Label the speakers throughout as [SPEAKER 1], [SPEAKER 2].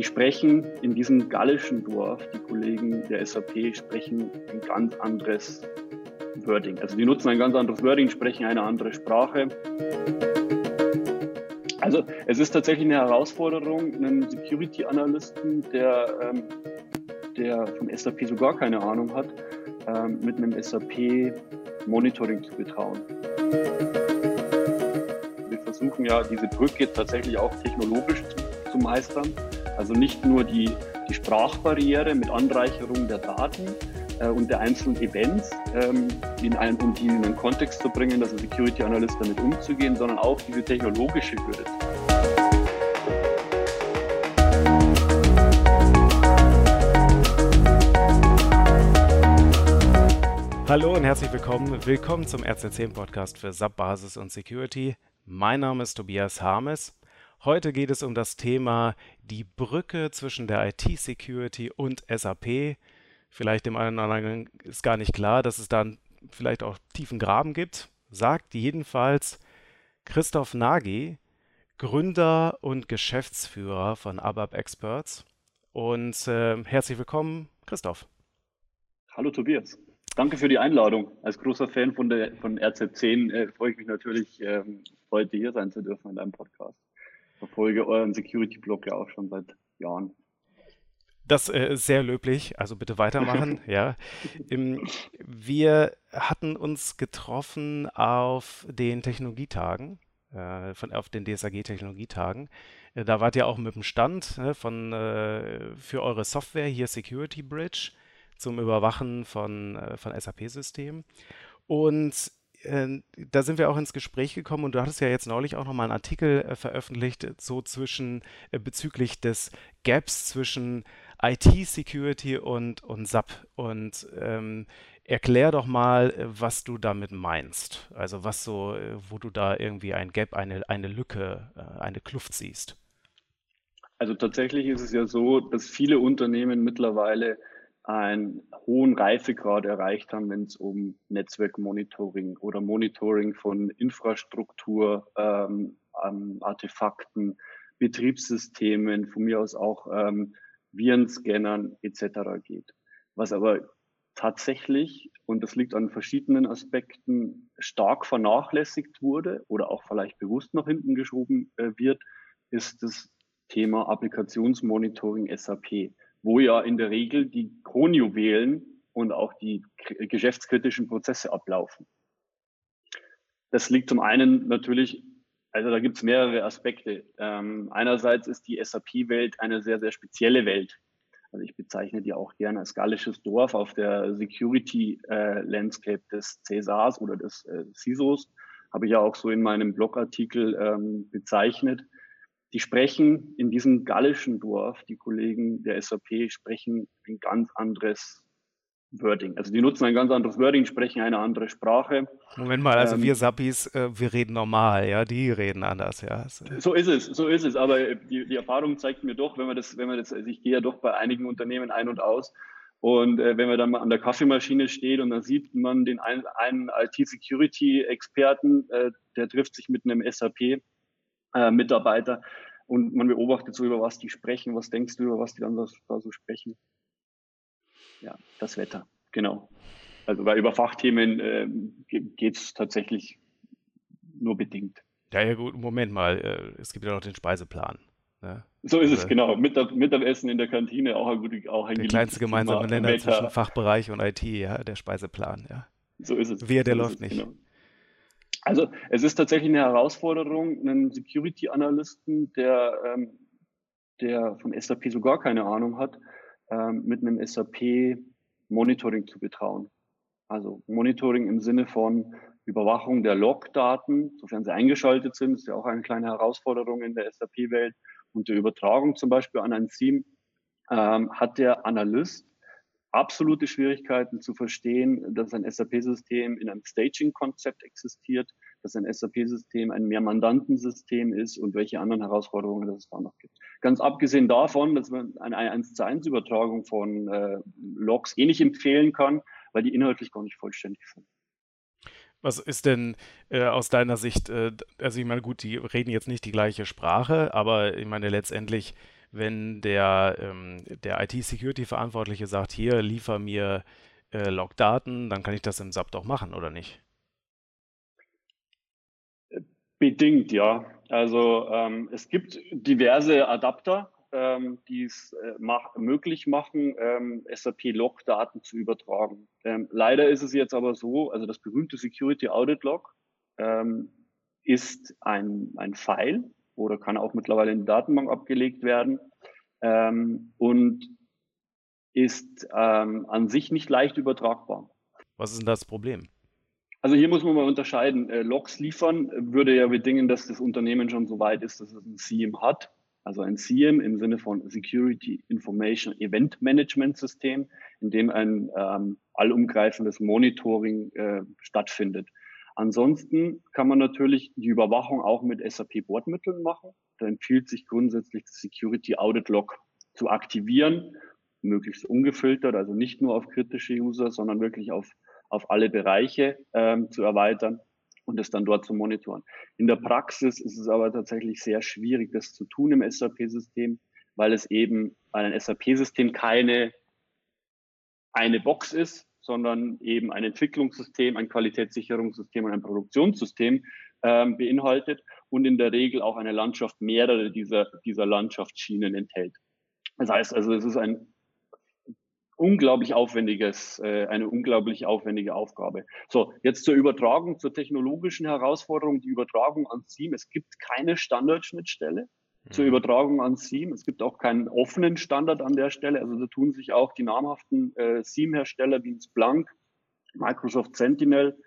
[SPEAKER 1] Die sprechen in diesem gallischen Dorf, die Kollegen der SAP sprechen ein ganz anderes Wording. Also die nutzen ein ganz anderes Wording, sprechen eine andere Sprache. Also es ist tatsächlich eine Herausforderung, einen Security-Analysten, der, ähm, der vom SAP so gar keine Ahnung hat, ähm, mit einem SAP-Monitoring zu betrauen. Wir versuchen ja diese Brücke tatsächlich auch technologisch zu, zu meistern. Also nicht nur die, die Sprachbarriere mit Anreicherung der Daten, äh, und der einzelnen Events ähm, in einen, um die in einen Kontext zu bringen, dass ein Security Analyst damit umzugehen, sondern auch diese technologische Hürde.
[SPEAKER 2] Hallo und herzlich willkommen. Willkommen zum RC10 Podcast für SAP Basis und Security. Mein Name ist Tobias Harmes. Heute geht es um das Thema die Brücke zwischen der IT-Security und SAP. Vielleicht dem einen oder anderen ist gar nicht klar, dass es dann vielleicht auch tiefen Graben gibt. Sagt jedenfalls Christoph Nagy, Gründer und Geschäftsführer von ABAP Experts. Und äh, herzlich willkommen, Christoph.
[SPEAKER 1] Hallo Tobias. Danke für die Einladung. Als großer Fan von, der, von RZ10 äh, freue ich mich natürlich, ähm, heute hier sein zu dürfen in deinem Podcast. Verfolge euren Security-Blog ja auch schon seit Jahren.
[SPEAKER 2] Das äh, ist sehr löblich, also bitte weitermachen. ja. Im, wir hatten uns getroffen auf den Technologietagen, äh, von, auf den DSAG-Technologietagen. Äh, da wart ihr auch mit dem Stand ne, von, äh, für eure Software, hier Security Bridge, zum Überwachen von, äh, von SAP-Systemen. Und äh, da sind wir auch ins Gespräch gekommen und du hattest ja jetzt neulich auch nochmal einen Artikel äh, veröffentlicht, so zwischen äh, bezüglich des Gaps zwischen IT-Security und, und SAP. Und ähm, erklär doch mal, was du damit meinst. Also was so, wo du da irgendwie ein Gap, eine, eine Lücke, eine Kluft siehst.
[SPEAKER 1] Also tatsächlich ist es ja so, dass viele Unternehmen mittlerweile einen hohen Reifegrad erreicht haben, wenn es um Netzwerkmonitoring oder Monitoring von Infrastruktur, ähm, Artefakten, Betriebssystemen, von mir aus auch ähm, Virenscannern etc. geht. Was aber tatsächlich, und das liegt an verschiedenen Aspekten, stark vernachlässigt wurde oder auch vielleicht bewusst nach hinten geschoben äh, wird, ist das Thema Applikationsmonitoring SAP wo ja in der Regel die Kronjuwelen und auch die geschäftskritischen Prozesse ablaufen. Das liegt zum einen natürlich, also da gibt es mehrere Aspekte. Ähm, einerseits ist die SAP-Welt eine sehr, sehr spezielle Welt. Also ich bezeichne die auch gerne als gallisches Dorf auf der Security-Landscape äh, des CSAs oder des äh, CISOs. Habe ich ja auch so in meinem Blogartikel ähm, bezeichnet die sprechen in diesem gallischen Dorf, die Kollegen der SAP sprechen ein ganz anderes Wording. Also die nutzen ein ganz anderes Wording, sprechen eine andere Sprache.
[SPEAKER 2] Moment mal, also ähm, wir Sappis, äh, wir reden normal, ja, die reden anders, ja.
[SPEAKER 1] So ist es, so ist es. Aber die, die Erfahrung zeigt mir doch, wenn man das, wenn man das, also ich gehe ja doch bei einigen Unternehmen ein und aus. Und äh, wenn man dann mal an der Kaffeemaschine steht und dann sieht man den einen, einen IT-Security-Experten, äh, der trifft sich mit einem SAP äh, Mitarbeiter und man beobachtet so, über was die sprechen. Was denkst du, über was die dann da, so sprechen? Ja, das Wetter, genau. Also weil über Fachthemen äh, geht es tatsächlich nur bedingt.
[SPEAKER 2] Ja, ja, gut, Moment mal, äh, es gibt ja noch den Speiseplan.
[SPEAKER 1] Ne? So ist es, also genau. Mittag, Mittagessen in der Kantine, auch ein, gut, auch ein
[SPEAKER 2] Der kleinste gemeinsame Nenner zwischen Fachbereich und IT, ja, der Speiseplan, ja. So ist es. Wer, der so läuft es, nicht. Genau.
[SPEAKER 1] Also es ist tatsächlich eine Herausforderung, einen Security-Analysten, der, ähm, der von SAP so gar keine Ahnung hat, ähm, mit einem SAP-Monitoring zu betrauen. Also Monitoring im Sinne von Überwachung der Logdaten, sofern sie eingeschaltet sind, ist ja auch eine kleine Herausforderung in der SAP-Welt. Und der Übertragung zum Beispiel an ein SIEM ähm, hat der Analyst absolute Schwierigkeiten zu verstehen, dass ein SAP-System in einem Staging-Konzept existiert, dass ein SAP-System ein Mehrmandantensystem ist und welche anderen Herausforderungen es da noch gibt. Ganz abgesehen davon, dass man eine 1 zu 1 Übertragung von äh, Logs eh nicht empfehlen kann, weil die inhaltlich gar nicht vollständig sind.
[SPEAKER 2] Was ist denn äh, aus deiner Sicht, äh, also ich meine, gut, die reden jetzt nicht die gleiche Sprache, aber ich meine, letztendlich wenn der, ähm, der IT-Security-Verantwortliche sagt, hier, liefer mir äh, Logdaten, dann kann ich das im SAP doch machen, oder nicht?
[SPEAKER 1] Bedingt, ja. Also ähm, es gibt diverse Adapter, ähm, die es äh, mach, möglich machen, ähm, SAP-Log-Daten zu übertragen. Ähm, leider ist es jetzt aber so, also das berühmte Security Audit Log ähm, ist ein, ein File oder kann auch mittlerweile in die Datenbank abgelegt werden ähm, und ist ähm, an sich nicht leicht übertragbar.
[SPEAKER 2] Was ist denn das Problem?
[SPEAKER 1] Also hier muss man mal unterscheiden. Äh, Logs liefern würde ja bedingen, dass das Unternehmen schon so weit ist, dass es ein SIEM hat. Also ein SIEM im Sinne von Security Information Event Management System, in dem ein ähm, allumgreifendes Monitoring äh, stattfindet. Ansonsten kann man natürlich die Überwachung auch mit SAP-Bordmitteln machen. Da empfiehlt sich grundsätzlich das Security Audit Log zu aktivieren, möglichst ungefiltert, also nicht nur auf kritische User, sondern wirklich auf auf alle Bereiche ähm, zu erweitern und es dann dort zu monitoren. In der Praxis ist es aber tatsächlich sehr schwierig, das zu tun im SAP-System, weil es eben ein SAP-System keine eine Box ist, sondern eben ein Entwicklungssystem, ein Qualitätssicherungssystem und ein Produktionssystem ähm, beinhaltet und in der Regel auch eine Landschaft mehrere dieser, dieser Landschaftsschienen enthält. Das heißt also, es ist ein unglaublich aufwendiges, äh, eine unglaublich aufwendige Aufgabe. So, jetzt zur Übertragung, zur technologischen Herausforderung, die Übertragung an SIEM. Es gibt keine Standardschnittstelle zur mhm. Übertragung an SIEM. Es gibt auch keinen offenen Standard an der Stelle. Also da tun sich auch die namhaften äh, SIEM-Hersteller wie Splunk, Microsoft Sentinel,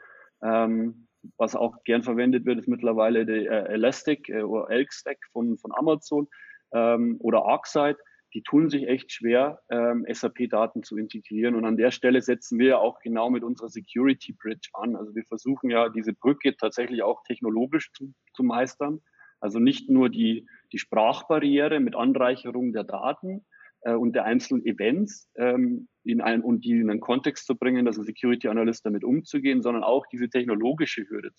[SPEAKER 1] ähm, was auch gern verwendet wird, ist mittlerweile der äh, Elastic äh, oder Elk Stack von, von Amazon ähm, oder ArcSight die tun sich echt schwer, ähm, SAP-Daten zu integrieren. Und an der Stelle setzen wir auch genau mit unserer Security Bridge an. Also wir versuchen ja diese Brücke tatsächlich auch technologisch zu, zu meistern. Also nicht nur die, die Sprachbarriere mit Anreicherung der Daten äh, und der einzelnen Events ähm, in einen, und die in einen Kontext zu bringen, dass ein Security Analyst damit umzugehen, sondern auch diese technologische Hürde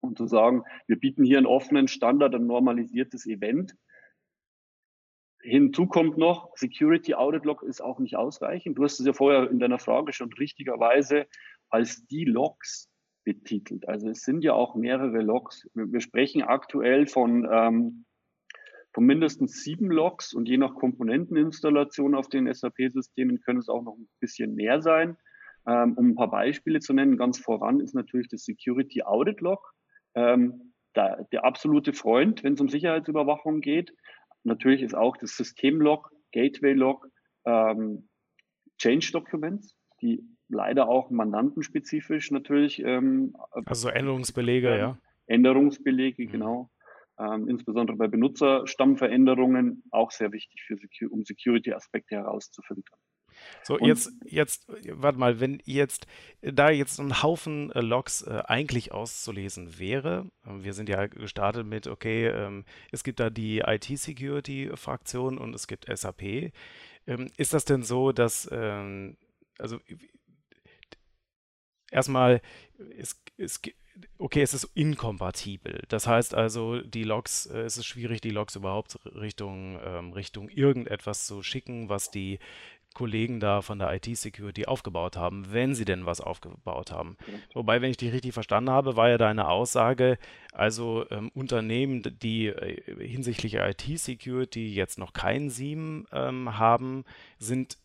[SPEAKER 1] und zu sagen, wir bieten hier einen offenen Standard, ein normalisiertes Event, Hinzu kommt noch, Security Audit Log ist auch nicht ausreichend. Du hast es ja vorher in deiner Frage schon richtigerweise als die Logs betitelt. Also es sind ja auch mehrere Logs. Wir sprechen aktuell von, ähm, von mindestens sieben Logs und je nach Komponenteninstallation auf den SAP-Systemen können es auch noch ein bisschen mehr sein. Ähm, um ein paar Beispiele zu nennen, ganz voran ist natürlich das Security Audit Log. Ähm, der, der absolute Freund, wenn es um Sicherheitsüberwachung geht. Natürlich ist auch das Systemlog, Gateway-Log, ähm, Change Documents, die leider auch mandantenspezifisch natürlich. Ähm,
[SPEAKER 2] also Änderungsbelege, ja.
[SPEAKER 1] Änderungsbelege, mhm. genau. Ähm, insbesondere bei Benutzerstammveränderungen auch sehr wichtig, für um Security-Aspekte herauszufiltern.
[SPEAKER 2] So, und jetzt, jetzt, warte mal, wenn jetzt da jetzt ein Haufen äh, Logs äh, eigentlich auszulesen wäre, äh, wir sind ja gestartet mit, okay, ähm, es gibt da die IT-Security-Fraktion und es gibt SAP. Ähm, ist das denn so, dass, ähm, also erstmal, es, es, okay, es ist inkompatibel. Das heißt also, die Logs, äh, es ist schwierig, die Logs überhaupt Richtung, ähm, Richtung irgendetwas zu schicken, was die Kollegen da von der IT-Security aufgebaut haben, wenn sie denn was aufgebaut haben. Wobei, wenn ich dich richtig verstanden habe, war ja deine Aussage, also ähm, Unternehmen, die äh, hinsichtlich IT-Security jetzt noch kein SIEM ähm, haben, sind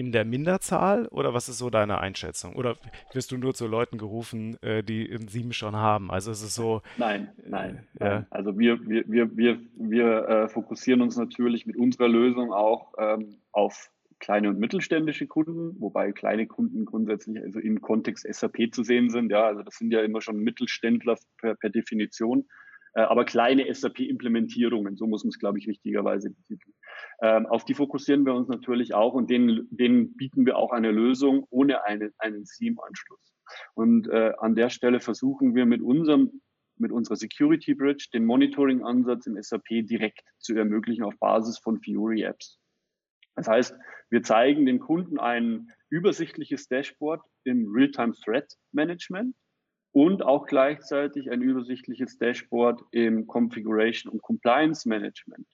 [SPEAKER 2] in der Minderzahl oder was ist so deine Einschätzung? Oder wirst du nur zu Leuten gerufen, äh, die ein SIEM schon haben? Also ist es so.
[SPEAKER 1] Nein, nein. Äh, nein. Also wir, wir, wir, wir, wir äh, fokussieren uns natürlich mit unserer Lösung auch ähm, auf kleine und mittelständische Kunden, wobei kleine Kunden grundsätzlich also im Kontext SAP zu sehen sind. Ja, also das sind ja immer schon Mittelständler per, per Definition. Äh, aber kleine SAP-Implementierungen, so muss man es, glaube ich, richtigerweise betiteln. Ähm, auf die fokussieren wir uns natürlich auch und denen, denen bieten wir auch eine Lösung ohne eine, einen SIEM-Anschluss. Und äh, an der Stelle versuchen wir mit unserem mit unserer Security Bridge den Monitoring-Ansatz im SAP direkt zu ermöglichen auf Basis von Fiori Apps. Das heißt, wir zeigen den Kunden ein übersichtliches Dashboard im Real-Time Threat Management und auch gleichzeitig ein übersichtliches Dashboard im Configuration und Compliance Management.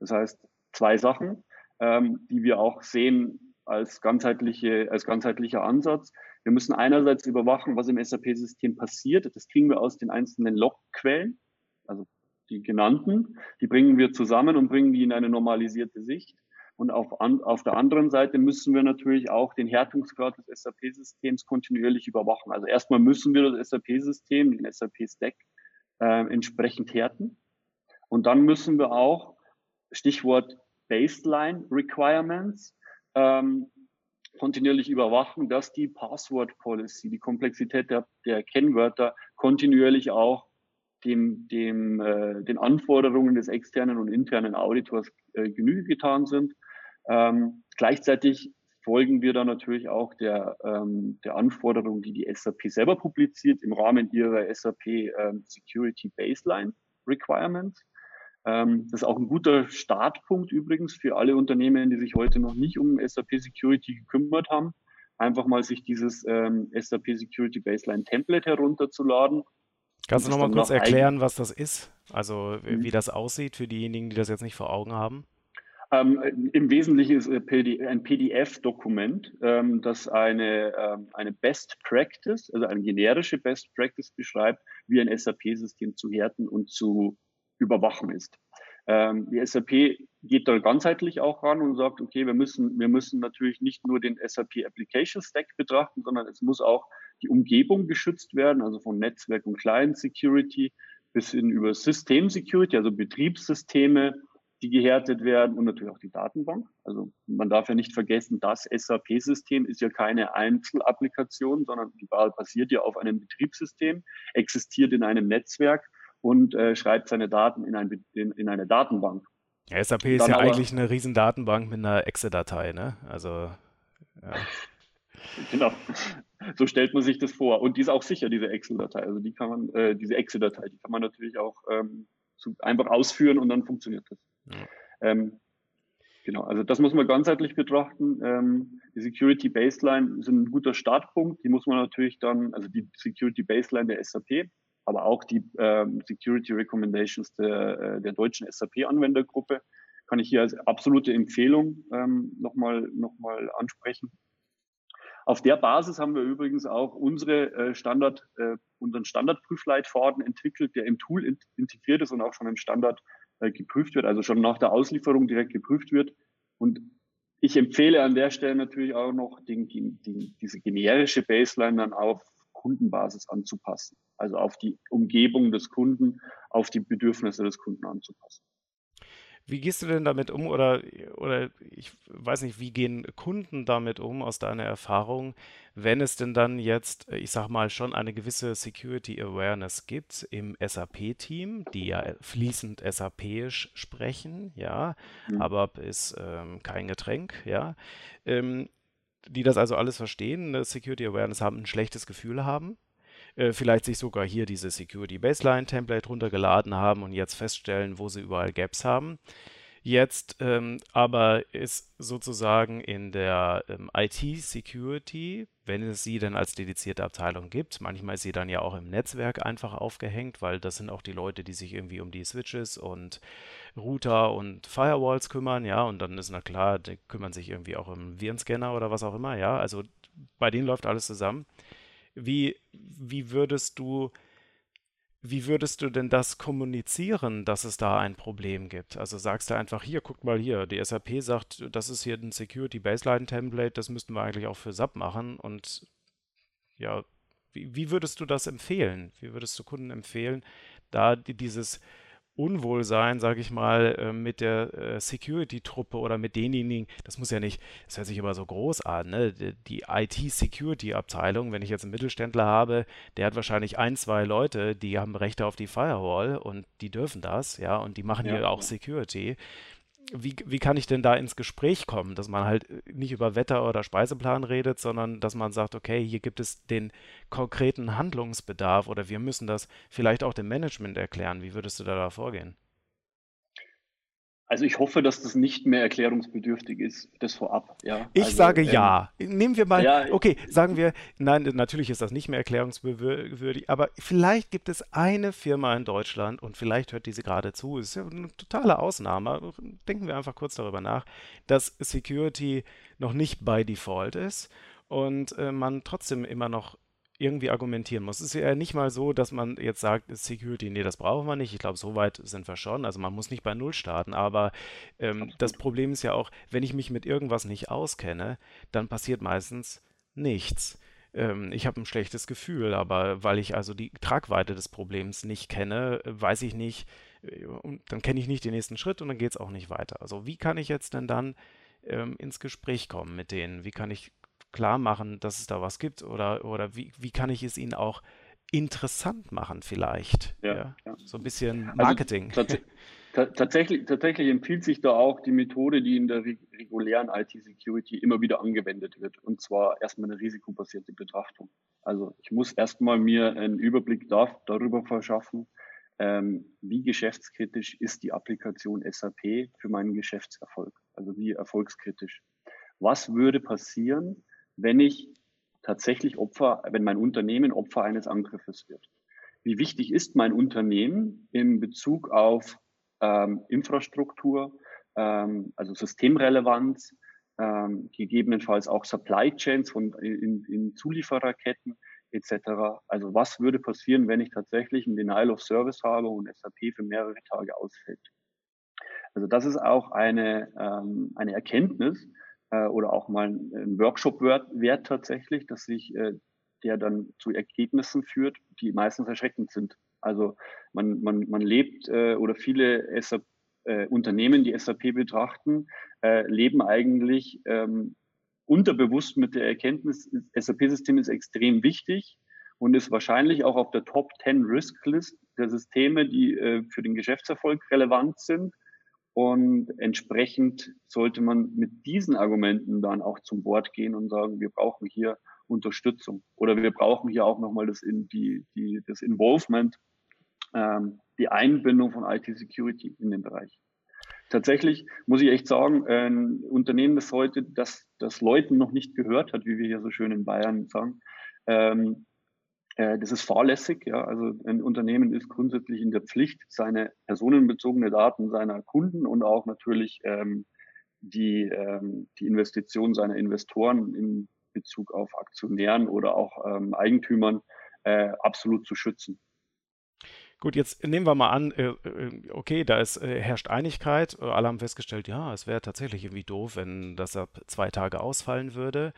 [SPEAKER 1] Das heißt, zwei Sachen, ähm, die wir auch sehen als, ganzheitliche, als ganzheitlicher Ansatz. Wir müssen einerseits überwachen, was im SAP-System passiert. Das kriegen wir aus den einzelnen Logquellen, also die genannten. Die bringen wir zusammen und bringen die in eine normalisierte Sicht. Und auf, an, auf der anderen Seite müssen wir natürlich auch den Härtungsgrad des SAP-Systems kontinuierlich überwachen. Also erstmal müssen wir das SAP-System, den SAP-Stack äh, entsprechend härten. Und dann müssen wir auch, Stichwort Baseline Requirements, ähm, kontinuierlich überwachen, dass die Password Policy, die Komplexität der, der Kennwörter kontinuierlich auch dem, dem, äh, den Anforderungen des externen und internen Auditors äh, Genüge getan sind. Ähm, gleichzeitig folgen wir dann natürlich auch der, ähm, der Anforderung, die die SAP selber publiziert im Rahmen ihrer SAP ähm, Security Baseline Requirements. Ähm, das ist auch ein guter Startpunkt übrigens für alle Unternehmen, die sich heute noch nicht um SAP Security gekümmert haben. Einfach mal sich dieses ähm, SAP Security Baseline Template herunterzuladen.
[SPEAKER 2] Kannst du noch mal kurz erklären, was das ist? Also wie mhm. das aussieht für diejenigen, die das jetzt nicht vor Augen haben?
[SPEAKER 1] Ähm, Im Wesentlichen ist ein PDF-Dokument, ähm, das eine, ähm, eine Best Practice, also eine generische Best Practice beschreibt, wie ein SAP-System zu härten und zu überwachen ist. Ähm, die SAP geht da ganzheitlich auch ran und sagt, okay, wir müssen, wir müssen natürlich nicht nur den SAP Application Stack betrachten, sondern es muss auch die Umgebung geschützt werden, also von Netzwerk und Client Security bis hin über System Security, also Betriebssysteme, die gehärtet werden und natürlich auch die Datenbank. Also man darf ja nicht vergessen, das SAP-System ist ja keine Einzelapplikation, sondern die Wahl basiert ja auf einem Betriebssystem, existiert in einem Netzwerk und äh, schreibt seine Daten in, ein, in, in eine Datenbank.
[SPEAKER 2] Ja, SAP ist ja aber, eigentlich eine riesen Datenbank mit einer Exe-Datei, ne? Also ja.
[SPEAKER 1] Genau. So stellt man sich das vor. Und die ist auch sicher, diese Excel-Datei. Also die kann man, äh, diese Excel-Datei, die kann man natürlich auch ähm, zu, einfach ausführen und dann funktioniert das. Ähm, genau, also das muss man ganzheitlich betrachten. Ähm, die Security Baseline ist ein guter Startpunkt. Die muss man natürlich dann, also die Security Baseline der SAP, aber auch die ähm, Security Recommendations der, äh, der deutschen SAP-Anwendergruppe kann ich hier als absolute Empfehlung ähm, nochmal noch mal ansprechen. Auf der Basis haben wir übrigens auch unsere äh, Standard, äh, unseren Standardprüfleitfaden entwickelt, der im Tool in integriert ist und auch schon im Standard äh, geprüft wird, also schon nach der Auslieferung direkt geprüft wird. Und ich empfehle an der Stelle natürlich auch noch den, den, diese generische Baseline dann auf Kundenbasis anzupassen, also auf die Umgebung des Kunden, auf die Bedürfnisse des Kunden anzupassen.
[SPEAKER 2] Wie gehst du denn damit um? Oder, oder ich weiß nicht, wie gehen Kunden damit um aus deiner Erfahrung, wenn es denn dann jetzt, ich sag mal, schon eine gewisse Security Awareness gibt im SAP-Team, die ja fließend SAPisch sprechen, ja, mhm. aber ist ähm, kein Getränk, ja, ähm, die das also alles verstehen, eine Security Awareness haben, ein schlechtes Gefühl haben, äh, vielleicht sich sogar hier diese Security Baseline Template runtergeladen haben und jetzt feststellen, wo sie überall Gaps haben. Jetzt ähm, aber ist sozusagen in der ähm, IT-Security, wenn es sie dann als dedizierte Abteilung gibt, manchmal ist sie dann ja auch im Netzwerk einfach aufgehängt, weil das sind auch die Leute, die sich irgendwie um die Switches und Router und Firewalls kümmern, ja, und dann ist na klar, die kümmern sich irgendwie auch um Virenscanner oder was auch immer, ja, also bei denen läuft alles zusammen. Wie, wie würdest du wie würdest du denn das kommunizieren, dass es da ein Problem gibt? Also sagst du einfach, hier, guck mal hier, die SAP sagt, das ist hier ein Security Baseline Template, das müssten wir eigentlich auch für SAP machen. Und ja, wie, wie würdest du das empfehlen? Wie würdest du Kunden empfehlen, da dieses Unwohlsein, sage ich mal, äh, mit der äh, Security-Truppe oder mit denjenigen, das muss ja nicht, das hört sich immer so groß an, ne? Die IT-Security-Abteilung, wenn ich jetzt einen Mittelständler habe, der hat wahrscheinlich ein, zwei Leute, die haben Rechte auf die Firewall und die dürfen das, ja, und die machen ja, hier auch Security wie, wie kann ich denn da ins Gespräch kommen, dass man halt äh, nicht über Wetter oder Speiseplan redet, sondern dass man sagt, okay, hier gibt es den konkreten Handlungsbedarf oder wir müssen das vielleicht auch dem Management erklären. Wie würdest du da, da vorgehen?
[SPEAKER 1] Also ich hoffe, dass das nicht mehr erklärungsbedürftig ist, das vorab. Ja.
[SPEAKER 2] Ich
[SPEAKER 1] also,
[SPEAKER 2] sage ähm, ja. Nehmen wir mal, ja, okay, sagen wir, nein, natürlich ist das nicht mehr erklärungswürdig, aber vielleicht gibt es eine Firma in Deutschland und vielleicht hört diese gerade zu, ist ja eine totale Ausnahme, denken wir einfach kurz darüber nach, dass Security noch nicht by Default ist und äh, man trotzdem immer noch irgendwie argumentieren muss. Es ist ja nicht mal so, dass man jetzt sagt, Security, nee, das brauchen wir nicht. Ich glaube, so weit sind wir schon. Also man muss nicht bei Null starten. Aber ähm, das Problem ist ja auch, wenn ich mich mit irgendwas nicht auskenne, dann passiert meistens nichts. Ähm, ich habe ein schlechtes Gefühl, aber weil ich also die Tragweite des Problems nicht kenne, weiß ich nicht, äh, und dann kenne ich nicht den nächsten Schritt und dann geht es auch nicht weiter. Also wie kann ich jetzt denn dann ähm, ins Gespräch kommen mit denen? Wie kann ich klar machen, dass es da was gibt? Oder, oder wie, wie kann ich es ihnen auch interessant machen vielleicht? Ja, ja? ja. So ein bisschen also Marketing.
[SPEAKER 1] Also, tatsächlich, tatsächlich empfiehlt sich da auch die Methode, die in der regulären IT-Security immer wieder angewendet wird. Und zwar erstmal eine risikobasierte Betrachtung. Also ich muss erstmal mir einen Überblick da, darüber verschaffen, ähm, wie geschäftskritisch ist die Applikation SAP für meinen Geschäftserfolg? Also wie erfolgskritisch. Was würde passieren, wenn ich tatsächlich Opfer, wenn mein Unternehmen Opfer eines Angriffes wird. Wie wichtig ist mein Unternehmen in Bezug auf ähm, Infrastruktur, ähm, also Systemrelevanz, ähm, gegebenenfalls auch Supply Chains von, in, in Zuliefererketten etc. Also was würde passieren, wenn ich tatsächlich ein Denial of Service habe und SAP für mehrere Tage ausfällt? Also das ist auch eine, ähm, eine Erkenntnis, äh, oder auch mal ein Workshop wert tatsächlich, dass sich äh, der dann zu Ergebnissen führt, die meistens erschreckend sind. Also man, man, man lebt äh, oder viele SAP, äh, Unternehmen, die SAP betrachten, äh, leben eigentlich ähm, unterbewusst mit der Erkenntnis, SAP-System ist extrem wichtig und ist wahrscheinlich auch auf der Top 10 Risk List der Systeme, die äh, für den Geschäftserfolg relevant sind. Und entsprechend sollte man mit diesen Argumenten dann auch zum Wort gehen und sagen, wir brauchen hier Unterstützung oder wir brauchen hier auch nochmal das, in die, die, das Involvement, ähm, die Einbindung von IT-Security in den Bereich. Tatsächlich muss ich echt sagen, ein Unternehmen, das heute das, das Leuten noch nicht gehört hat, wie wir hier so schön in Bayern sagen, ähm, äh, das ist fahrlässig. Ja. Also ein Unternehmen ist grundsätzlich in der Pflicht, seine personenbezogene Daten seiner Kunden und auch natürlich ähm, die, ähm, die Investition seiner Investoren in Bezug auf Aktionären oder auch ähm, Eigentümern äh, absolut zu schützen.
[SPEAKER 2] Gut, jetzt nehmen wir mal an, äh, äh okay, da ist, äh, herrscht Einigkeit. Alle haben festgestellt, ja, es wäre tatsächlich irgendwie doof, wenn das ab zwei Tage ausfallen würde.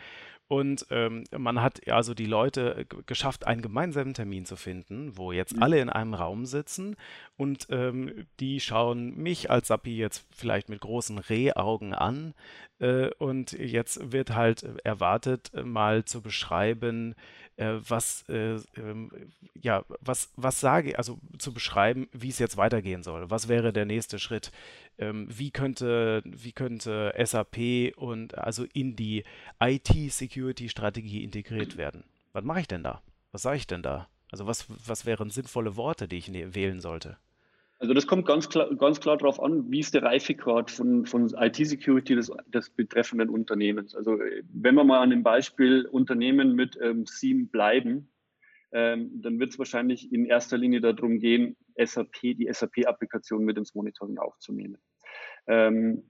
[SPEAKER 2] Und ähm, man hat also die Leute geschafft, einen gemeinsamen Termin zu finden, wo jetzt mhm. alle in einem Raum sitzen und ähm, die schauen mich als Sappi jetzt vielleicht mit großen Rehaugen an. Äh, und jetzt wird halt erwartet, mal zu beschreiben, äh, was, äh, ähm, ja, was, was sage, also zu beschreiben, wie es jetzt weitergehen soll. Was wäre der nächste Schritt? Ähm, wie könnte, wie könnte SAP und also in die IT-Security-Strategie integriert werden? Was mache ich denn da? Was sage ich denn da? Also was, was wären sinnvolle Worte, die ich ne wählen sollte?
[SPEAKER 1] Also das kommt ganz klar, ganz klar darauf an, wie ist der Reifegrad von, von IT-Security des, des betreffenden Unternehmens. Also wenn wir mal an dem Beispiel Unternehmen mit ähm, SIEM bleiben, ähm, dann wird es wahrscheinlich in erster Linie darum gehen, SAP, die SAP-Applikation mit ins Monitoring aufzunehmen. Ähm,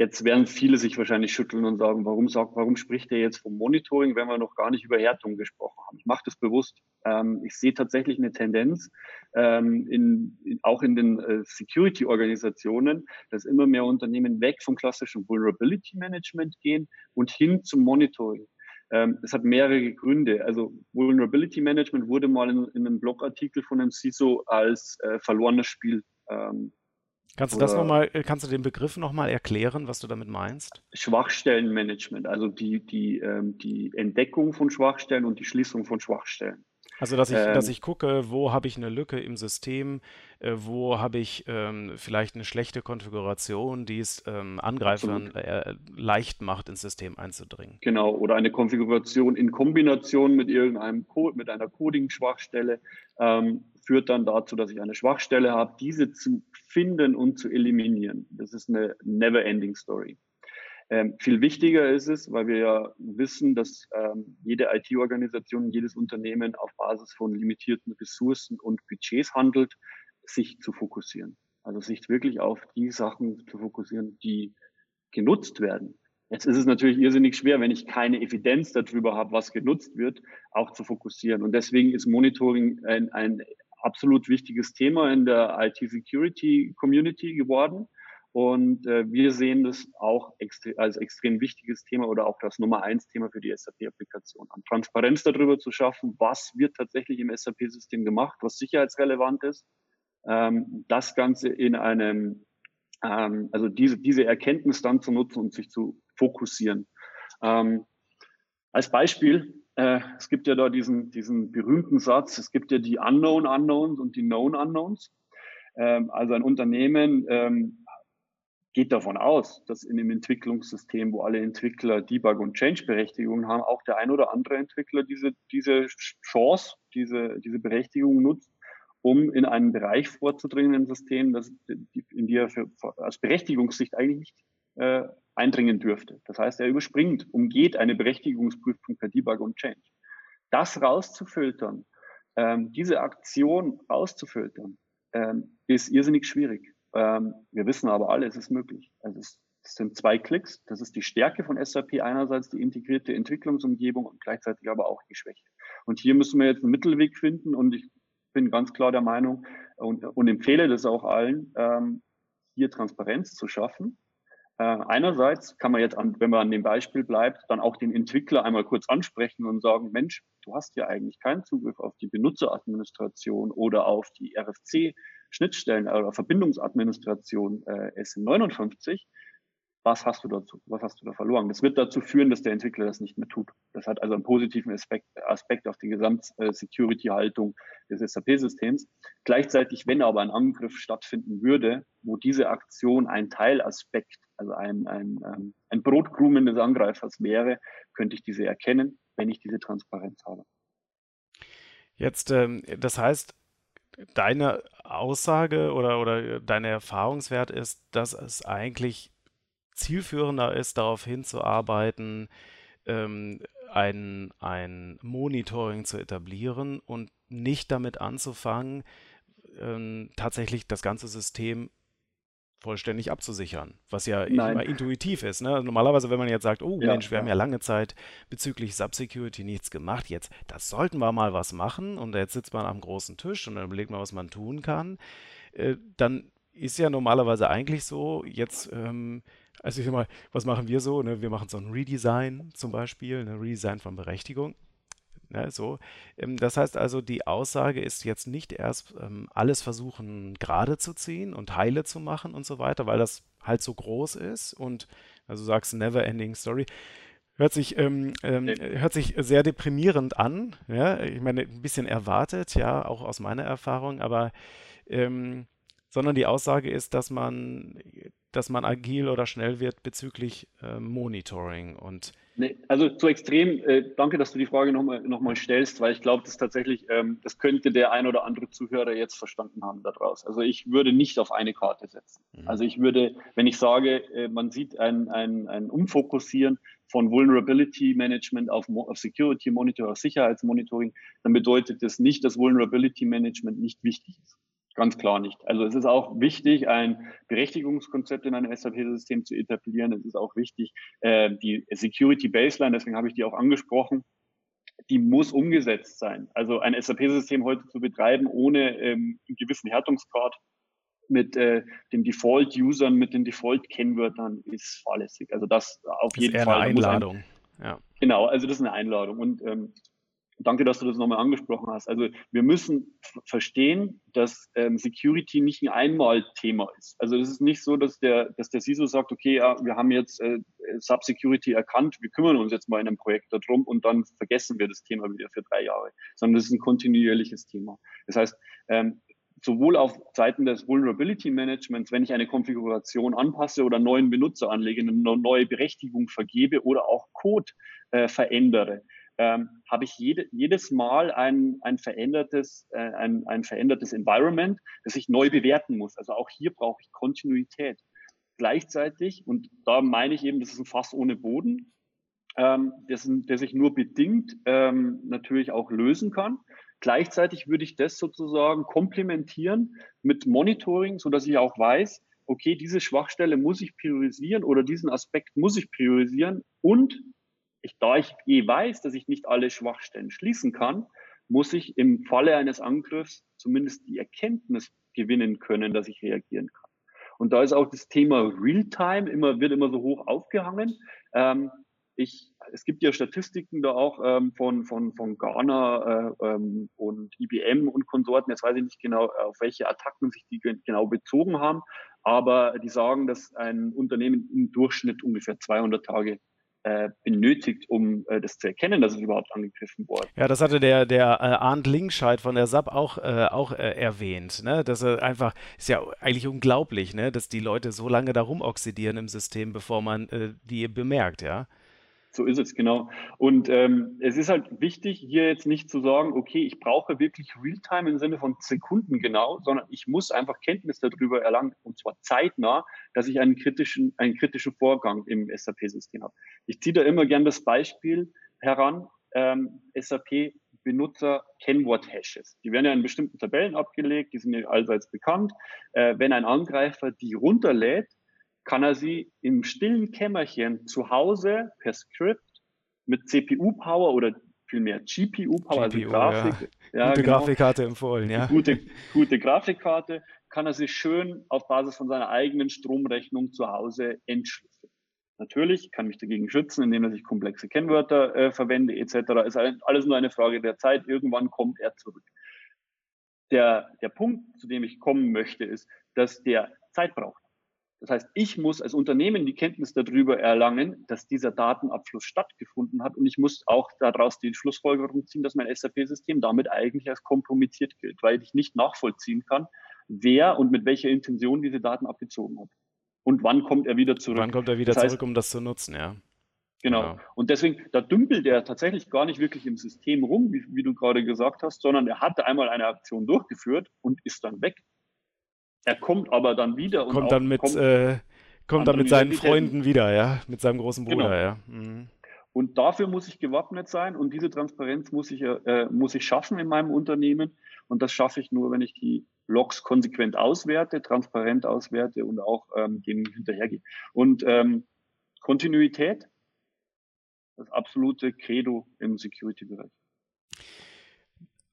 [SPEAKER 1] Jetzt werden viele sich wahrscheinlich schütteln und sagen, warum warum spricht er jetzt vom Monitoring, wenn wir noch gar nicht über Härtung gesprochen haben? Ich mache das bewusst. Ähm, ich sehe tatsächlich eine Tendenz, ähm, auch in den äh, Security-Organisationen, dass immer mehr Unternehmen weg vom klassischen Vulnerability Management gehen und hin zum Monitoring. Ähm, es hat mehrere Gründe. Also Vulnerability Management wurde mal in, in einem Blogartikel von einem CISO als äh, verlorenes Spiel ähm,
[SPEAKER 2] Kannst du das nochmal, äh, kannst du den Begriff nochmal erklären, was du damit meinst?
[SPEAKER 1] Schwachstellenmanagement, also die, die, ähm, die Entdeckung von Schwachstellen und die Schließung von Schwachstellen.
[SPEAKER 2] Also, dass ich, ähm, dass ich gucke, wo habe ich eine Lücke im System, äh, wo habe ich ähm, vielleicht eine schlechte Konfiguration, die es ähm, Angreifern äh, leicht macht, ins System einzudringen.
[SPEAKER 1] Genau, oder eine Konfiguration in Kombination mit irgendeinem Code, mit einer Coding-Schwachstelle ähm, führt dann dazu, dass ich eine Schwachstelle habe, diese zu finden und zu eliminieren. Das ist eine never-ending Story. Ähm, viel wichtiger ist es, weil wir ja wissen, dass ähm, jede IT-Organisation, jedes Unternehmen auf Basis von limitierten Ressourcen und Budgets handelt, sich zu fokussieren. Also sich wirklich auf die Sachen zu fokussieren, die genutzt werden. Jetzt ist es natürlich irrsinnig schwer, wenn ich keine Evidenz darüber habe, was genutzt wird, auch zu fokussieren. Und deswegen ist Monitoring ein, ein absolut wichtiges Thema in der IT-Security-Community geworden. Und äh, wir sehen das auch extre als extrem wichtiges Thema oder auch das Nummer eins Thema für die SAP-Applikation an. Transparenz darüber zu schaffen, was wird tatsächlich im SAP-System gemacht, was sicherheitsrelevant ist. Ähm, das Ganze in einem, ähm, also diese, diese Erkenntnis dann zu nutzen und sich zu fokussieren. Ähm, als Beispiel, äh, es gibt ja da diesen, diesen berühmten Satz, es gibt ja die Unknown Unknowns und die Known Unknowns. Ähm, also ein Unternehmen ähm, geht davon aus, dass in dem Entwicklungssystem, wo alle Entwickler Debug- und Change-Berechtigungen haben, auch der ein oder andere Entwickler diese, diese Chance, diese, diese Berechtigung nutzt, um in einen Bereich vorzudringen im System, das, in die er für, aus Berechtigungssicht eigentlich nicht äh, eindringen dürfte. Das heißt, er überspringt, umgeht eine Berechtigungsprüfung per Debug und Change. Das rauszufiltern, ähm, diese Aktion rauszufiltern, ähm, ist irrsinnig schwierig. Ähm, wir wissen aber alle, es ist möglich. Es, es sind zwei Klicks. Das ist die Stärke von SAP einerseits die integrierte Entwicklungsumgebung und gleichzeitig aber auch die Schwäche. Und hier müssen wir jetzt einen Mittelweg finden und ich bin ganz klar der Meinung und, und empfehle das auch allen, ähm, hier Transparenz zu schaffen. Äh, einerseits kann man jetzt, an, wenn man an dem Beispiel bleibt, dann auch den Entwickler einmal kurz ansprechen und sagen, Mensch, du hast ja eigentlich keinen Zugriff auf die Benutzeradministration oder auf die RFC Schnittstellen oder Verbindungsadministration äh, SN59, was hast du dazu, was hast du da verloren? Das wird dazu führen, dass der Entwickler das nicht mehr tut. Das hat also einen positiven Aspekt, Aspekt auf die Gesamt-Security-Haltung des SAP-Systems. Gleichzeitig, wenn aber ein Angriff stattfinden würde, wo diese Aktion ein Teilaspekt, also ein, ein, ähm, ein Brotkrumen des Angreifers wäre, könnte ich diese erkennen, wenn ich diese Transparenz habe.
[SPEAKER 2] Jetzt, ähm, das heißt, deine Aussage oder, oder dein Erfahrungswert ist, dass es eigentlich zielführender ist, darauf hinzuarbeiten, ähm, ein, ein Monitoring zu etablieren und nicht damit anzufangen, ähm, tatsächlich das ganze System vollständig abzusichern, was ja immer intuitiv ist. Ne? Normalerweise, wenn man jetzt sagt, oh ja, Mensch, wir ja. haben ja lange Zeit bezüglich Subsecurity nichts gemacht, jetzt, das sollten wir mal was machen und jetzt sitzt man am großen Tisch und dann überlegt man, was man tun kann, äh, dann ist ja normalerweise eigentlich so, jetzt, ähm, also ich sag mal, was machen wir so? Ne? Wir machen so ein Redesign zum Beispiel, ein ne? Redesign von Berechtigung. Ne, so. Ähm, das heißt also, die Aussage ist jetzt nicht erst ähm, alles versuchen gerade zu ziehen und heile zu machen und so weiter, weil das halt so groß ist und also du sagst never ending story. Hört sich, ähm, ähm, hört sich sehr deprimierend an. Ja? Ich meine, ein bisschen erwartet, ja, auch aus meiner Erfahrung, aber ähm, sondern die Aussage ist, dass man, dass man agil oder schnell wird bezüglich äh, Monitoring und
[SPEAKER 1] Nee, also zu extrem, äh, danke, dass du die Frage nochmal noch mal stellst, weil ich glaube, das tatsächlich, ähm, das könnte der ein oder andere Zuhörer jetzt verstanden haben daraus. Also ich würde nicht auf eine Karte setzen. Mhm. Also ich würde, wenn ich sage, äh, man sieht ein, ein, ein Umfokussieren von Vulnerability Management auf, auf Security Monitor, auf Sicherheitsmonitoring, dann bedeutet das nicht, dass Vulnerability Management nicht wichtig ist. Ganz klar nicht. Also es ist auch wichtig, ein Berechtigungskonzept in einem SAP-System zu etablieren. Es ist auch wichtig, äh, die Security Baseline, deswegen habe ich die auch angesprochen, die muss umgesetzt sein. Also ein SAP-System heute zu betreiben ohne ähm, einen gewissen Härtungsgrad mit äh, den Default-Usern, mit den Default-Kennwörtern ist fahrlässig. Also das auf das jeden
[SPEAKER 2] Fall. Eine Einladung. Ein,
[SPEAKER 1] ja. Genau, also das ist eine Einladung. Und ähm, danke, dass du das nochmal angesprochen hast. Also wir müssen verstehen, dass ähm, Security nicht ein Einmal-Thema ist. Also es ist nicht so, dass der, dass der CISO sagt, okay, ja, wir haben jetzt äh, Sub-Security erkannt, wir kümmern uns jetzt mal in einem Projekt darum und dann vergessen wir das Thema wieder für drei Jahre, sondern das ist ein kontinuierliches Thema. Das heißt, ähm, sowohl auf Seiten des Vulnerability Managements, wenn ich eine Konfiguration anpasse oder neuen Benutzer anlege, eine neue Berechtigung vergebe oder auch Code äh, verändere, ähm, habe ich jede, jedes Mal ein, ein, verändertes, äh, ein, ein verändertes Environment, das ich neu bewerten muss. Also auch hier brauche ich Kontinuität. Gleichzeitig, und da meine ich eben, das ist ein Fass ohne Boden, ähm, das, das ich nur bedingt ähm, natürlich auch lösen kann. Gleichzeitig würde ich das sozusagen komplementieren mit Monitoring, so dass ich auch weiß, okay, diese Schwachstelle muss ich priorisieren oder diesen Aspekt muss ich priorisieren und ich, da ich eh weiß, dass ich nicht alle Schwachstellen schließen kann, muss ich im Falle eines Angriffs zumindest die Erkenntnis gewinnen können, dass ich reagieren kann. Und da ist auch das Thema Realtime immer, wird immer so hoch aufgehangen. Ähm, ich, es gibt ja Statistiken da auch ähm, von, von, von Ghana äh, ähm, und IBM und Konsorten. Jetzt weiß ich nicht genau, auf welche Attacken sich die genau bezogen haben, aber die sagen, dass ein Unternehmen im Durchschnitt ungefähr 200 Tage äh, benötigt, um äh, das zu erkennen, dass es überhaupt angegriffen wurde.
[SPEAKER 2] Ja, das hatte der, der äh, Arndt Linkscheid von der SAP auch, äh, auch äh, erwähnt. Ne? Das ist einfach, ist ja eigentlich unglaublich, ne? dass die Leute so lange da rumoxidieren im System, bevor man äh, die bemerkt, ja.
[SPEAKER 1] So ist es, genau. Und ähm, es ist halt wichtig, hier jetzt nicht zu sagen, okay, ich brauche wirklich Realtime im Sinne von Sekunden genau, sondern ich muss einfach Kenntnis darüber erlangen, und zwar zeitnah, dass ich einen kritischen, einen kritischen Vorgang im SAP-System habe. Ich ziehe da immer gern das Beispiel heran, ähm, SAP Benutzer Kennwort-Hashes. Die werden ja in bestimmten Tabellen abgelegt, die sind ja allseits bekannt. Äh, wenn ein Angreifer die runterlädt, kann er sie im stillen Kämmerchen zu Hause per Script mit CPU-Power oder vielmehr GPU-Power,
[SPEAKER 2] also Grafik, ja. ja gute genau, Grafikkarte empfohlen, ja.
[SPEAKER 1] Gute, gute Grafikkarte, kann er sie schön auf Basis von seiner eigenen Stromrechnung zu Hause entschlüsseln. Natürlich kann mich dagegen schützen, indem er sich komplexe Kennwörter äh, verwende etc. Ist alles nur eine Frage der Zeit. Irgendwann kommt er zurück. Der, der Punkt, zu dem ich kommen möchte, ist, dass der Zeit braucht. Das heißt, ich muss als Unternehmen die Kenntnis darüber erlangen, dass dieser Datenabfluss stattgefunden hat und ich muss auch daraus die Schlussfolgerung ziehen, dass mein SAP-System damit eigentlich als kompromittiert gilt, weil ich nicht nachvollziehen kann, wer und mit welcher Intention diese Daten abgezogen hat. Und wann kommt er wieder zurück?
[SPEAKER 2] Wann kommt er wieder das heißt, zurück, um das zu nutzen, ja.
[SPEAKER 1] Genau. genau. Und deswegen, da dümpelt er tatsächlich gar nicht wirklich im System rum, wie, wie du gerade gesagt hast, sondern er hatte einmal eine Aktion durchgeführt und ist dann weg. Er kommt aber dann wieder
[SPEAKER 2] und kommt dann mit, kommt, äh, kommt dann mit seinen Freunden wieder, ja, mit seinem großen Bruder, genau. ja. Mhm.
[SPEAKER 1] Und dafür muss ich gewappnet sein und diese Transparenz muss ich, äh, muss ich schaffen in meinem Unternehmen. Und das schaffe ich nur, wenn ich die Logs konsequent auswerte, transparent auswerte und auch ähm, dem hinterhergehe. Und ähm, Kontinuität, das absolute Credo im Security-Bereich.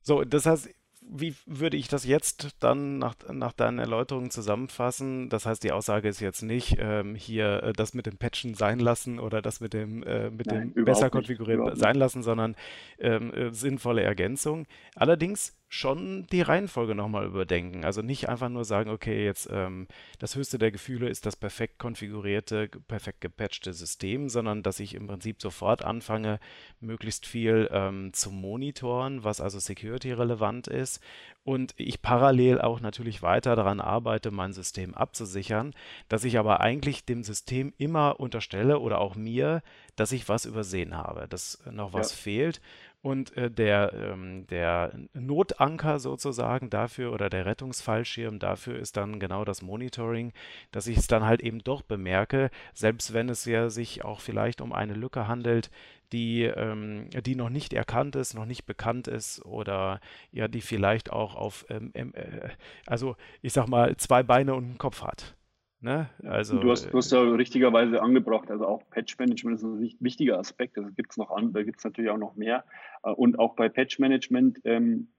[SPEAKER 2] So, das heißt, wie würde ich das jetzt dann nach, nach deinen Erläuterungen zusammenfassen? Das heißt, die Aussage ist jetzt nicht, ähm, hier äh, das mit dem Patchen sein lassen oder das mit dem, äh, mit Nein, dem besser konfigurieren sein lassen, sondern ähm, äh, sinnvolle Ergänzung. Allerdings schon die Reihenfolge nochmal überdenken. Also nicht einfach nur sagen, okay, jetzt ähm, das höchste der Gefühle ist das perfekt konfigurierte, perfekt gepatchte System, sondern dass ich im Prinzip sofort anfange, möglichst viel ähm, zu monitoren, was also security-relevant ist und ich parallel auch natürlich weiter daran arbeite, mein System abzusichern, dass ich aber eigentlich dem System immer unterstelle oder auch mir, dass ich was übersehen habe, dass noch was ja. fehlt und äh, der, ähm, der Notanker sozusagen dafür oder der Rettungsfallschirm dafür ist dann genau das Monitoring, dass ich es dann halt eben doch bemerke, selbst wenn es ja sich auch vielleicht um eine Lücke handelt, die, ähm, die noch nicht erkannt ist, noch nicht bekannt ist oder ja, die vielleicht auch auf, ähm, äh, also ich sag mal, zwei Beine und einen Kopf hat. Ne?
[SPEAKER 1] Also, du, hast, du hast ja richtigerweise angebracht, also auch Patch-Management ist ein wichtiger Aspekt, also gibt es noch an, da gibt es natürlich auch noch mehr. Äh, und auch bei Patch-Management, ähm,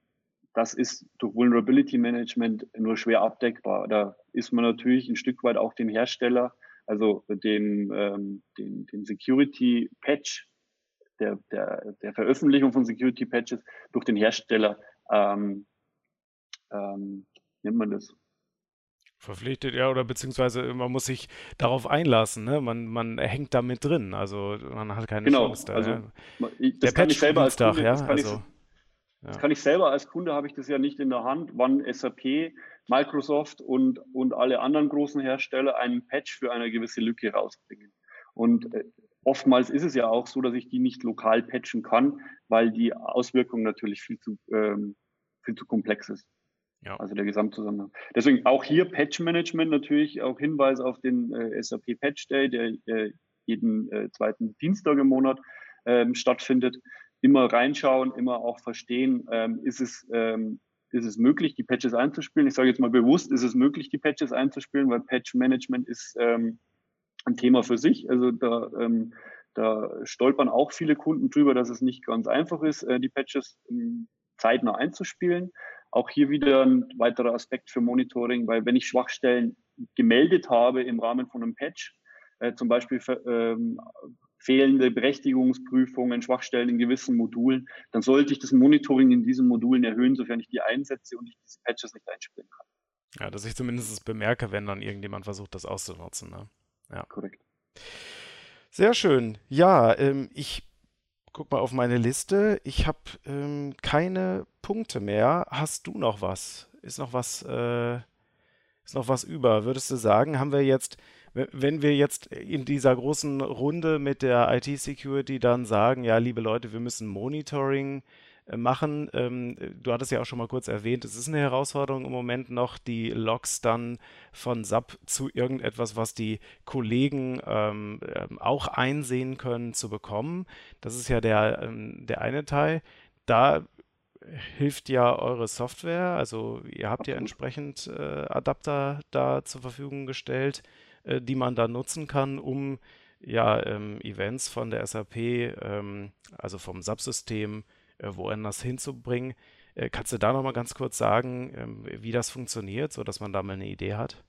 [SPEAKER 1] das ist durch Vulnerability Management nur schwer abdeckbar. Da ist man natürlich ein Stück weit auch dem Hersteller, also dem, ähm, den, den Security Patch der, der, der Veröffentlichung von Security Patches durch den Hersteller, ähm, ähm, nennt man das?
[SPEAKER 2] Verpflichtet, ja, oder beziehungsweise man muss sich darauf einlassen, ne? Man, man hängt da mit drin, also man hat keine
[SPEAKER 1] genau,
[SPEAKER 2] Chance da.
[SPEAKER 1] Also,
[SPEAKER 2] ja.
[SPEAKER 1] das der kann ich selber als Kunde,
[SPEAKER 2] ja,
[SPEAKER 1] das kann,
[SPEAKER 2] also,
[SPEAKER 1] ich, das kann ich selber als Kunde, habe ich das ja nicht in der Hand, wann SAP, Microsoft und, und alle anderen großen Hersteller einen Patch für eine gewisse Lücke rausbringen. Und äh, oftmals ist es ja auch so, dass ich die nicht lokal patchen kann, weil die Auswirkung natürlich viel zu, ähm, viel zu komplex ist. Ja. Also der Gesamtzusammenhang. Deswegen auch hier Patch Management natürlich auch Hinweis auf den äh, SAP Patch Day, der äh, jeden äh, zweiten Dienstag im Monat ähm, stattfindet. Immer reinschauen, immer auch verstehen, ähm, ist es ähm, ist es möglich, die Patches einzuspielen. Ich sage jetzt mal bewusst, ist es möglich, die Patches einzuspielen, weil Patch Management ist ähm, ein Thema für sich. Also da, ähm, da stolpern auch viele Kunden drüber, dass es nicht ganz einfach ist, äh, die Patches ähm, zeitnah einzuspielen. Auch hier wieder ein weiterer Aspekt für Monitoring, weil wenn ich Schwachstellen gemeldet habe im Rahmen von einem Patch, äh, zum Beispiel ähm, fehlende Berechtigungsprüfungen, Schwachstellen in gewissen Modulen, dann sollte ich das Monitoring in diesen Modulen erhöhen, sofern ich die einsetze und ich diese Patches nicht einspielen kann.
[SPEAKER 2] Ja, dass ich zumindest bemerke, wenn dann irgendjemand versucht, das auszunutzen. Ne?
[SPEAKER 1] Ja. Korrekt.
[SPEAKER 2] Sehr schön. Ja, ähm, ich guck mal auf meine Liste. Ich habe ähm, keine Punkte mehr. Hast du noch was? Ist noch was, äh, ist noch was über? Würdest du sagen, haben wir jetzt, wenn wir jetzt in dieser großen Runde mit der IT-Security dann sagen, ja, liebe Leute, wir müssen Monitoring äh, machen. Ähm, du hattest ja auch schon mal kurz erwähnt, es ist eine Herausforderung im Moment noch, die Logs dann von SAP zu irgendetwas, was die Kollegen ähm, ähm, auch einsehen können, zu bekommen. Das ist ja der, ähm, der eine Teil. Da hilft ja eure Software, also ihr habt ja entsprechend äh, Adapter da zur Verfügung gestellt, äh, die man da nutzen kann, um ja ähm, Events von der SAP, ähm, also vom SAP-System, äh, woanders hinzubringen. Äh, kannst du da nochmal ganz kurz sagen, ähm, wie das funktioniert, sodass man da mal eine Idee hat?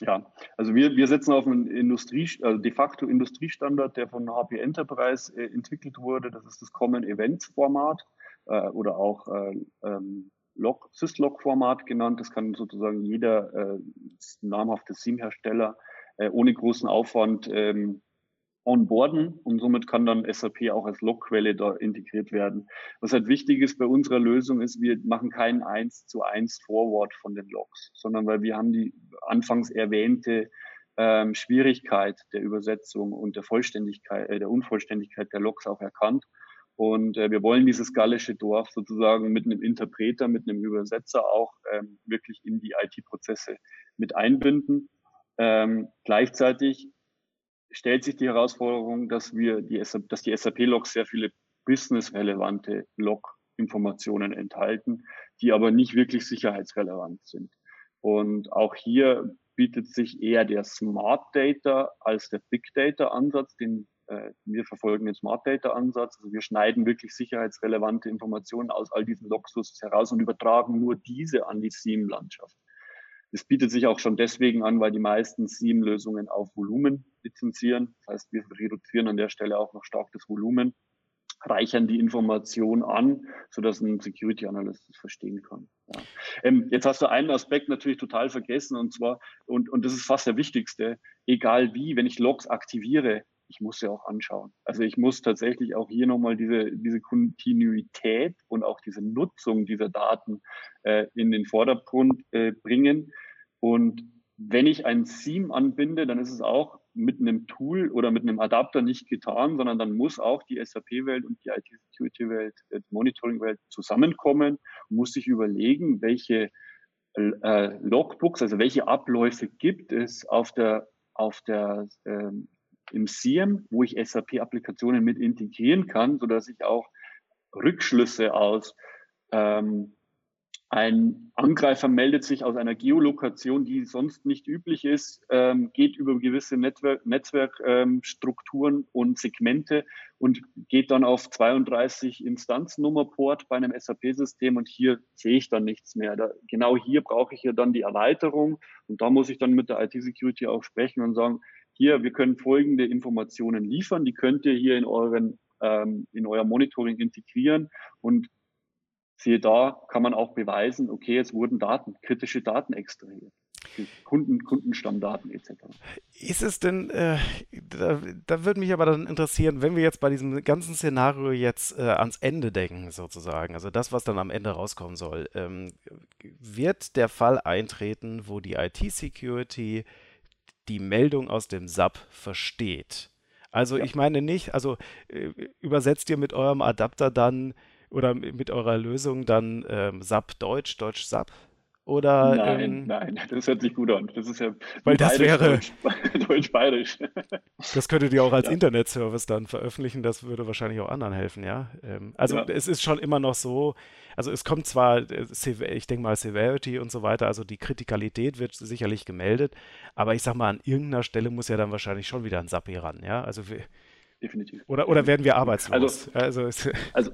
[SPEAKER 1] Ja, also wir, wir setzen auf einen Industrie, also de facto Industriestandard, der von HP Enterprise äh, entwickelt wurde. Das ist das Common Events Format äh, oder auch äh, ähm, Log, Syslog-Format genannt. Das kann sozusagen jeder äh, namhafte SIEM-Hersteller äh, ohne großen Aufwand ähm, onboarden und somit kann dann SAP auch als Logquelle da integriert werden. Was halt wichtig ist bei unserer Lösung ist, wir machen keinen 1 zu 1 Forward von den Logs, sondern weil wir haben die anfangs erwähnte ähm, Schwierigkeit der Übersetzung und der Vollständigkeit, äh, der Unvollständigkeit der Logs auch erkannt. Und äh, wir wollen dieses gallische Dorf sozusagen mit einem Interpreter, mit einem Übersetzer auch ähm, wirklich in die IT-Prozesse mit einbinden. Ähm, gleichzeitig stellt sich die Herausforderung, dass wir die, dass die SAP-Logs sehr viele business-relevante Log-Informationen enthalten, die aber nicht wirklich sicherheitsrelevant sind. Und auch hier bietet sich eher der Smart Data als der Big Data Ansatz, den äh, wir verfolgen den Smart Data Ansatz. Also wir schneiden wirklich sicherheitsrelevante Informationen aus all diesen Logs heraus und übertragen nur diese an die SIEM-Landschaft. Das bietet sich auch schon deswegen an, weil die meisten SIEM-Lösungen auf Volumen lizenzieren. Das heißt, wir reduzieren an der Stelle auch noch stark das Volumen, reichern die Information an, sodass ein Security Analyst das verstehen kann. Ja. Ähm, jetzt hast du einen Aspekt natürlich total vergessen und zwar, und, und das ist fast der wichtigste, egal wie, wenn ich Logs aktiviere, ich muss sie auch anschauen. Also ich muss tatsächlich auch hier nochmal diese, diese Kontinuität und auch diese Nutzung dieser Daten äh, in den Vordergrund äh, bringen. Und wenn ich ein SIEM anbinde, dann ist es auch mit einem Tool oder mit einem Adapter nicht getan, sondern dann muss auch die SAP-Welt und die IT-Security-Welt, äh, die Monitoring-Welt zusammenkommen muss sich überlegen, welche äh, Logbooks, also welche Abläufe gibt es auf der, auf der, ähm, im SIEM, wo ich SAP-Applikationen mit integrieren kann, so dass ich auch Rückschlüsse aus ähm, ein Angreifer meldet sich aus einer Geolokation, die sonst nicht üblich ist, ähm, geht über gewisse Netzwerk, Netzwerkstrukturen ähm, und Segmente und geht dann auf 32 Instanznummerport bei einem SAP-System und hier sehe ich dann nichts mehr. Da, genau hier brauche ich ja dann die Erweiterung und da muss ich dann mit der IT-Security auch sprechen und sagen, hier, wir können folgende Informationen liefern, die könnt ihr hier in euren ähm, in euer Monitoring integrieren und siehe da, kann man auch beweisen, okay, es wurden Daten, kritische Daten extrahiert. Kunden, Kundenstammdaten etc.
[SPEAKER 2] Ist es denn, äh, da, da würde mich aber dann interessieren, wenn wir jetzt bei diesem ganzen Szenario jetzt äh, ans Ende denken, sozusagen, also das, was dann am Ende rauskommen soll, ähm, wird der Fall eintreten, wo die IT-Security die Meldung aus dem SAP versteht? Also ja. ich meine nicht, also äh, übersetzt ihr mit eurem Adapter dann oder mit eurer Lösung dann ähm, SAP Deutsch, Deutsch SAP? Oder,
[SPEAKER 1] nein, ähm, nein, das hört sich gut an. Das ist ja
[SPEAKER 2] weil das wäre
[SPEAKER 1] Deutsch-Bayerisch.
[SPEAKER 2] das könntet ihr auch als ja. Internetservice dann veröffentlichen. Das würde wahrscheinlich auch anderen helfen, ja. Ähm, also ja. es ist schon immer noch so. Also es kommt zwar, äh, ich denke mal Severity und so weiter. Also die Kritikalität wird sicherlich gemeldet, aber ich sag mal an irgendeiner Stelle muss ja dann wahrscheinlich schon wieder ein SAP ran, ja. Also wir,
[SPEAKER 1] definitiv.
[SPEAKER 2] Oder, oder werden wir arbeitslos?
[SPEAKER 1] Also, also, also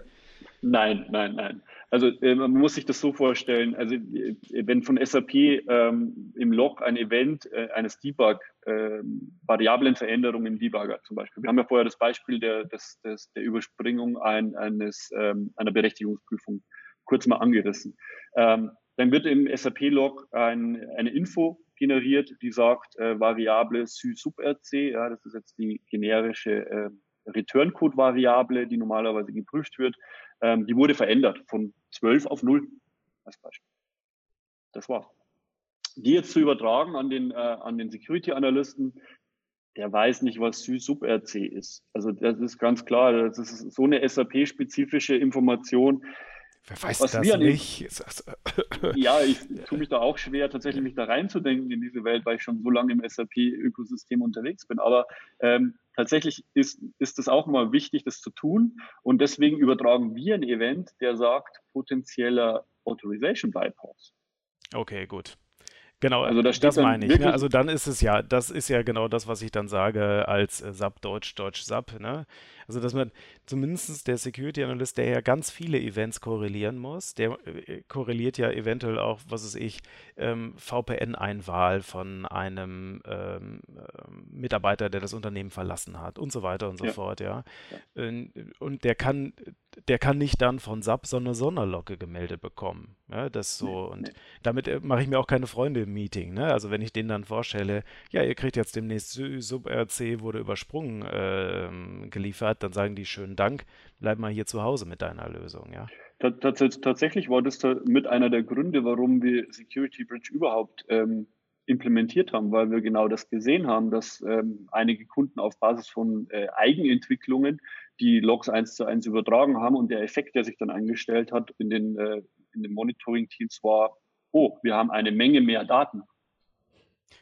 [SPEAKER 1] Nein, nein, nein. Also äh, man muss sich das so vorstellen, also äh, wenn von SAP ähm, im Log ein Event äh, eines Debug, äh, Variablenveränderung im Debugger zum Beispiel. Wir haben ja vorher das Beispiel der, des, des, der Überspringung ein, eines, ähm, einer Berechtigungsprüfung kurz mal angerissen. Ähm, dann wird im SAP-Log ein, eine Info generiert, die sagt, äh, Variable sü-sub-rc, ja, das ist jetzt die generische äh, Return-Code-Variable, die normalerweise geprüft wird, ähm, die wurde verändert von 12 auf 0 als Beispiel. Das war's. Die jetzt zu übertragen an den, äh, an den Security-Analysten, der weiß nicht, was Sub-RC ist. Also das ist ganz klar, das ist so eine SAP-spezifische Information,
[SPEAKER 2] Wer weiß was das nicht?
[SPEAKER 1] ja, ich tue mich da auch schwer, tatsächlich mich da reinzudenken in diese Welt, weil ich schon so lange im SAP-Ökosystem unterwegs bin. Aber ähm, tatsächlich ist, ist es auch mal wichtig, das zu tun. Und deswegen übertragen wir ein Event, der sagt, potenzieller Authorization Bypass.
[SPEAKER 2] Okay, gut. Genau, also das, das meine ich. Ne? Also dann ist es ja, das ist ja genau das, was ich dann sage als äh, SAP Deutsch, Deutsch SAP. Ne? Also dass man zumindest der Security Analyst, der ja ganz viele Events korrelieren muss, der äh, korreliert ja eventuell auch, was weiß ich, ähm, VPN-Einwahl von einem ähm, äh, Mitarbeiter, der das Unternehmen verlassen hat und so weiter und so ja. fort, ja. ja. Und der kann, der kann nicht dann von SAP so eine Sonderlocke gemeldet bekommen. Ja, das so. Und damit äh, mache ich mir auch keine Freunde im Meeting. Ne? Also wenn ich denen dann vorstelle, ja, ihr kriegt jetzt demnächst Sub-RC wurde übersprungen äh, geliefert, dann sagen die schönen Dank, bleib mal hier zu Hause mit deiner Lösung, ja.
[SPEAKER 1] Tatsächlich war das mit einer der Gründe, warum wir Security Bridge überhaupt ähm, implementiert haben, weil wir genau das gesehen haben, dass ähm, einige Kunden auf Basis von äh, Eigenentwicklungen die Logs eins zu eins übertragen haben und der Effekt, der sich dann eingestellt hat in den, äh, in den Monitoring-Teams war, oh, wir haben eine Menge mehr Daten.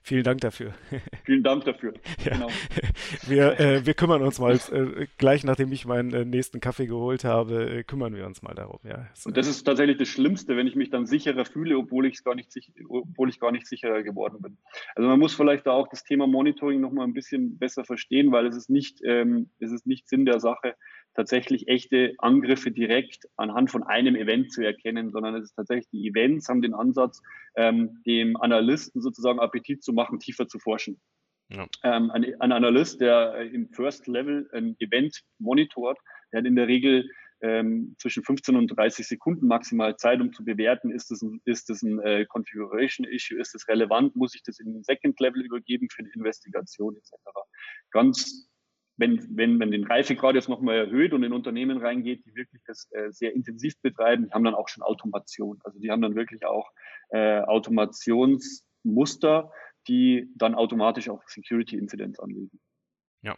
[SPEAKER 2] Vielen Dank dafür.
[SPEAKER 1] Vielen Dank dafür.
[SPEAKER 2] Ja. Genau. Wir, äh, wir kümmern uns mal, äh, gleich nachdem ich meinen äh, nächsten Kaffee geholt habe, äh, kümmern wir uns mal darum. Ja.
[SPEAKER 1] So. Und das ist tatsächlich das Schlimmste, wenn ich mich dann sicherer fühle, obwohl ich gar nicht, obwohl ich gar nicht sicherer geworden bin. Also man muss vielleicht da auch das Thema Monitoring nochmal ein bisschen besser verstehen, weil es ist nicht, ähm, es ist nicht Sinn der Sache, tatsächlich echte Angriffe direkt anhand von einem Event zu erkennen, sondern es ist tatsächlich, die Events haben den Ansatz, ähm, dem Analysten sozusagen Appetit zu machen, tiefer zu forschen. Ja. Ähm, ein, ein, Analyst, der äh, im First Level ein Event monitort, der hat in der Regel ähm, zwischen 15 und 30 Sekunden maximal Zeit, um zu bewerten, ist das ein, ist das ein äh, Configuration Issue, ist das relevant, muss ich das in den Second Level übergeben für eine Investigation etc. Ganz wenn, wenn man den Reifegrad jetzt nochmal erhöht und in Unternehmen reingeht, die wirklich das äh, sehr intensiv betreiben, die haben dann auch schon Automation. Also die haben dann wirklich auch äh, Automationsmuster, die dann automatisch auch Security Incidents anlegen.
[SPEAKER 2] Ja.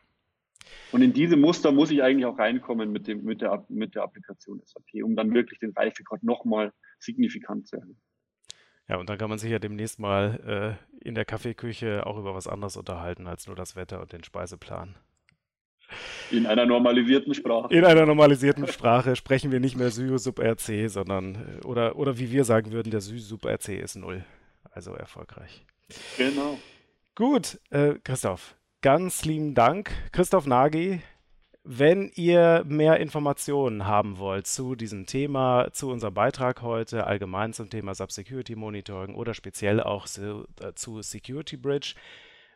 [SPEAKER 1] Und in diese Muster muss ich eigentlich auch reinkommen mit, dem, mit, der, mit der Applikation SAP, um dann wirklich den Reifegrad nochmal signifikant zu erhöhen.
[SPEAKER 2] Ja, und dann kann man sich ja demnächst mal äh, in der Kaffeeküche auch über was anderes unterhalten als nur das Wetter und den Speiseplan.
[SPEAKER 1] In einer normalisierten Sprache.
[SPEAKER 2] In einer normalisierten Sprache sprechen wir nicht mehr Sü sub RC, sondern, äh, oder, oder wie wir sagen würden, der Sü sub RC ist null. Also erfolgreich.
[SPEAKER 1] Genau.
[SPEAKER 2] Gut, äh, Christoph, ganz lieben Dank. Christoph Nagy, wenn ihr mehr Informationen haben wollt zu diesem Thema, zu unserem Beitrag heute, allgemein zum Thema Subsecurity Monitoring oder speziell auch äh, zu Security Bridge,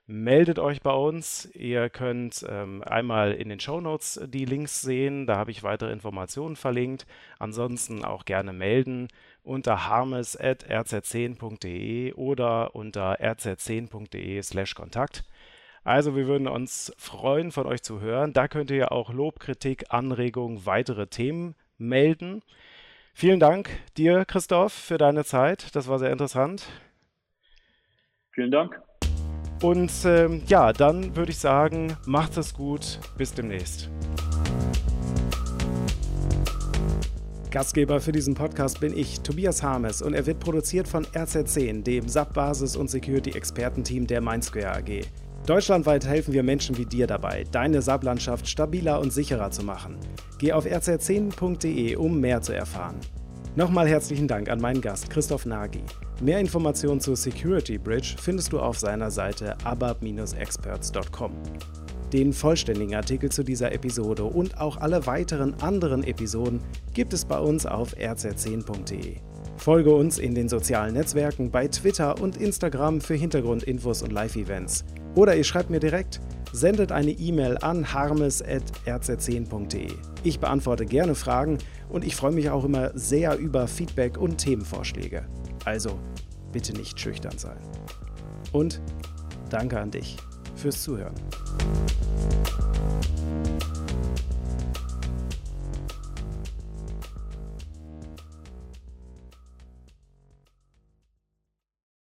[SPEAKER 2] meldet euch bei uns. Ihr könnt ähm, einmal in den Show Notes die Links sehen, da habe ich weitere Informationen verlinkt. Ansonsten auch gerne melden unter harmes.rz10.de oder unter rz10.de slash Kontakt. Also wir würden uns freuen, von euch zu hören. Da könnt ihr auch Lob, Kritik, Anregungen, weitere Themen melden. Vielen Dank dir, Christoph, für deine Zeit. Das war sehr interessant.
[SPEAKER 1] Vielen Dank.
[SPEAKER 2] Und ähm, ja, dann würde ich sagen, macht es gut. Bis demnächst. Gastgeber für diesen Podcast bin ich, Tobias Harmes, und er wird produziert von RZ10, dem SAP-Basis- und Security-Expertenteam der Mindsquare AG. Deutschlandweit helfen wir Menschen wie dir dabei, deine SAP-Landschaft stabiler und sicherer zu machen. Geh auf rz10.de, um mehr zu erfahren. Nochmal herzlichen Dank an meinen Gast Christoph Nagy. Mehr Informationen zur Security Bridge findest du auf seiner Seite abab-experts.com. Den vollständigen Artikel zu dieser Episode und auch alle weiteren anderen Episoden gibt es bei uns auf rz10.de. Folge uns in den sozialen Netzwerken bei Twitter und Instagram für Hintergrundinfos und Live-Events. Oder ihr schreibt mir direkt, sendet eine E-Mail an harmes.rz10.de. Ich beantworte gerne Fragen und ich freue mich auch immer sehr über Feedback und Themenvorschläge. Also bitte nicht schüchtern sein. Und danke an dich fürs Zuhören.